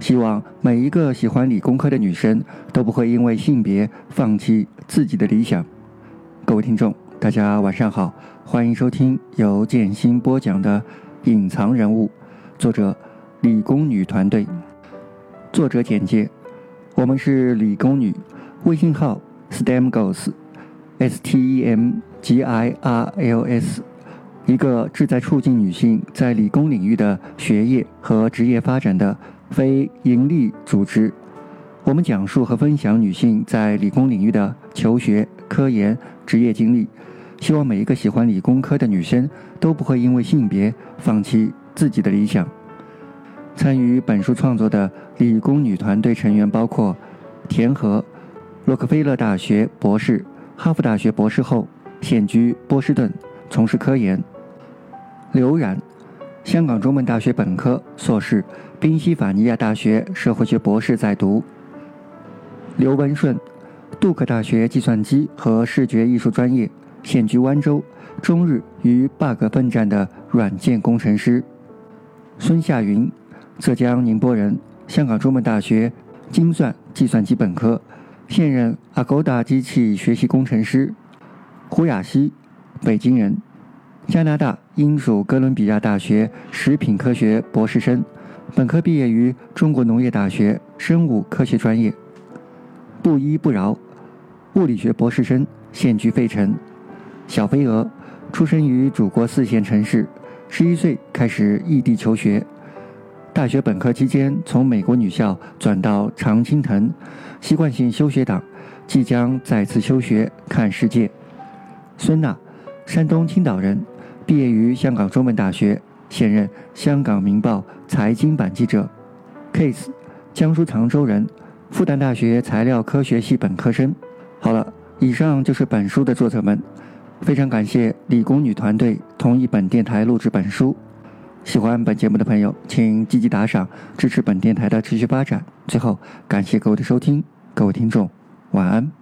希望每一个喜欢理工科的女生都不会因为性别放弃自己的理想。各位听众，大家晚上好，欢迎收听由建新播讲的《隐藏人物》，作者理工女团队。作者简介：我们是理工女，微信号 STEM Girls，S T E M G I R L S。一个志在促进女性在理工领域的学业和职业发展的非营利组织，我们讲述和分享女性在理工领域的求学、科研、职业经历，希望每一个喜欢理工科的女生都不会因为性别放弃自己的理想。参与本书创作的理工女团队成员包括田禾，洛克菲勒大学博士、哈佛大学博士后，现居波士顿，从事科研。刘然，香港中文大学本科、硕士，宾夕法尼亚大学社会学博士在读。刘文顺，杜克大学计算机和视觉艺术专业，现居湾州，终日与 bug 奋战的软件工程师。孙夏云，浙江宁波人，香港中文大学精算计算机本科，现任 Agoda 机器学习工程师。胡雅希，北京人。加拿大英属哥伦比亚大学食品科学博士生，本科毕业于中国农业大学生物科学专业。不依不饶，物理学博士生，现居费城。小飞蛾，出生于祖国四线城市，十一岁开始异地求学。大学本科期间从美国女校转到常青藤，习惯性休学党，即将再次休学看世界。孙娜，山东青岛人。毕业于香港中文大学，现任香港明报财经版记者。Case，江苏常州人，复旦大学材料科学系本科生。好了，以上就是本书的作者们。非常感谢理工女团队同意本电台录制本书。喜欢本节目的朋友，请积极打赏，支持本电台的持续发展。最后，感谢各位的收听，各位听众，晚安。